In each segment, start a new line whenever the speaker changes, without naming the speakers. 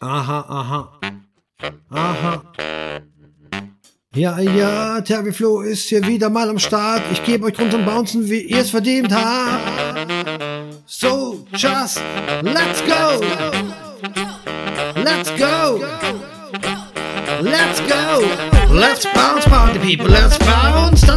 Aha, aha. Aha. Ja, ja, Terry Flo ist hier wieder mal am Start. Ich gebe euch Grund zum Bouncen, wie ihr es verdient habt. So, just let's go. Let's go. Let's go. Let's bounce, party people, let's bounce.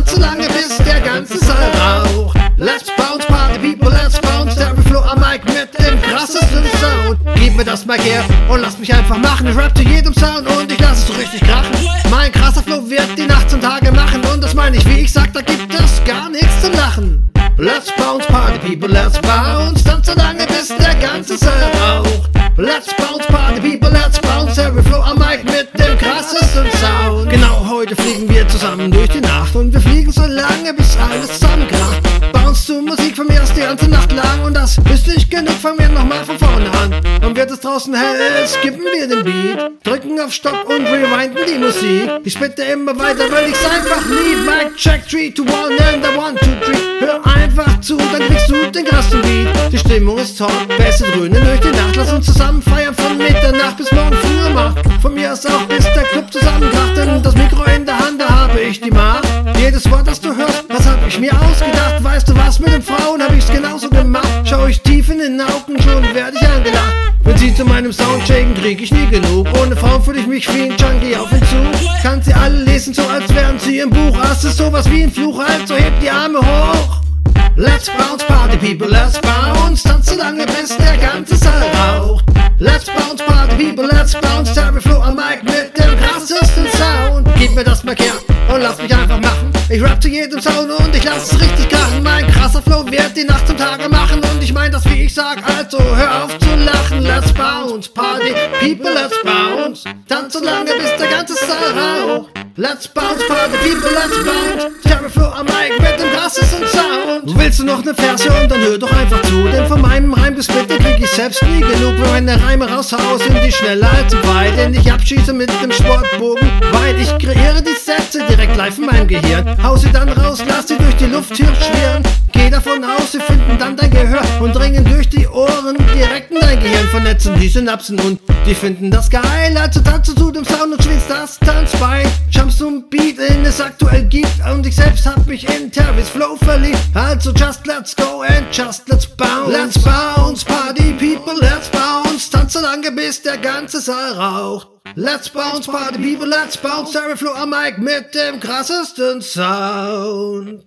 Mic her und lass mich einfach machen. Ich rap zu jedem Sound und ich lass es so richtig krachen. Mein krasser Flow wird die Nacht und Tage machen. Und das meine ich, wie ich sag, da gibt es gar nichts zum Lachen. Let's bounce, party people, let's bounce. Tanz so lange, bis der ganze Saal raucht. Let's bounce, party people, let's bounce. Terry Flo am Mic mit dem krassesten Sound. Genau heute fliegen wir zusammen durch die Nacht. Und wir fliegen so lange, bis alles zusammenkracht. Bounce zu Musik die ganze Nacht lang. Und das ist nicht genug, fangen wir nochmal von vorne an. Und wird es draußen hell, skippen wir den Beat. Drücken auf Stopp und rewinden die Musik. Ich spitte immer weiter, weil ich's einfach lieb. Mic check 3 to 1 and the 1, 2, 3. Hör einfach zu, dann kriegst du den krassen Beat. Die Stimmung ist top, Bässe dröhnen durch die Nacht. Lass uns zusammen feiern von Mitternacht bis morgen früh um acht. Von mir aus auch bis der Club zusammenkracht. Denn das Mikro in der Hand, da habe ich die Macht. Jedes Wort, das du hörst, ich mir ausgedacht? Weißt du was, mit den Frauen hab ich's genauso gemacht. Schau ich tief in den Augen, schon werd ich angelacht. Wenn sie zu meinem Sound shaken, krieg ich nie genug. Ohne Frauen fühl ich mich wie ein Junkie auf den Zug. Kann sie alle lesen, so als wären sie im Buch. Hast es sowas wie ein Fluch, also heb die Arme hoch. Let's bounce, party people, let's bounce. Tanz so lange, bis der ganze Saal raucht. Let's bounce, party people, let's bounce. Terry Flo am Mic mit dem krassesten Sound. Gib mir das Mic her und lass mich einfach machen. Ich rap zu jedem Sound und ich lass es richtig krachen. Mein krasser Flow wird die Nacht zum Tage machen. Und ich mein das, wie ich sag, also hör auf zu lachen. Let's bounce, party people, let's bounce. Tanz so lange, bis der ganze Saal raucht. Let's bounce, party people, let's bounce. Terry Flo am Mic mit dem krassesten Sound. Willst du noch ne Verse und dann hör doch einfach zu. Denn von meinem Reimgesplitter krieg ich selbst nie genug. Wenn meine Reime raushau, sind die schneller als weit. Denn ich abschieße mit dem Sportbogen weit. Ich kreiere die Sätze live in Gehirn. Hau sie dann raus, lass sie durch die Luft hier. Geh davon aus, sie finden dann dein Gehör und dringen durch die Ohren direkt in dein Gehirn. Vernetzen die Synapsen und die finden das geil. Also tanze zu dem Sound und schwingst das Tanzbein. Jumps zum Beat, den es aktuell gibt. Und ich selbst hab mich in Tervis Flow verliebt. Also just let's go and just let's bounce. Let's bounce, party people, let's bounce. Tanz so lange, bis der ganze Saal raucht. Let's bounce, party people, let's bounce. Terry Flo am Mic mit dem krassesten Sound.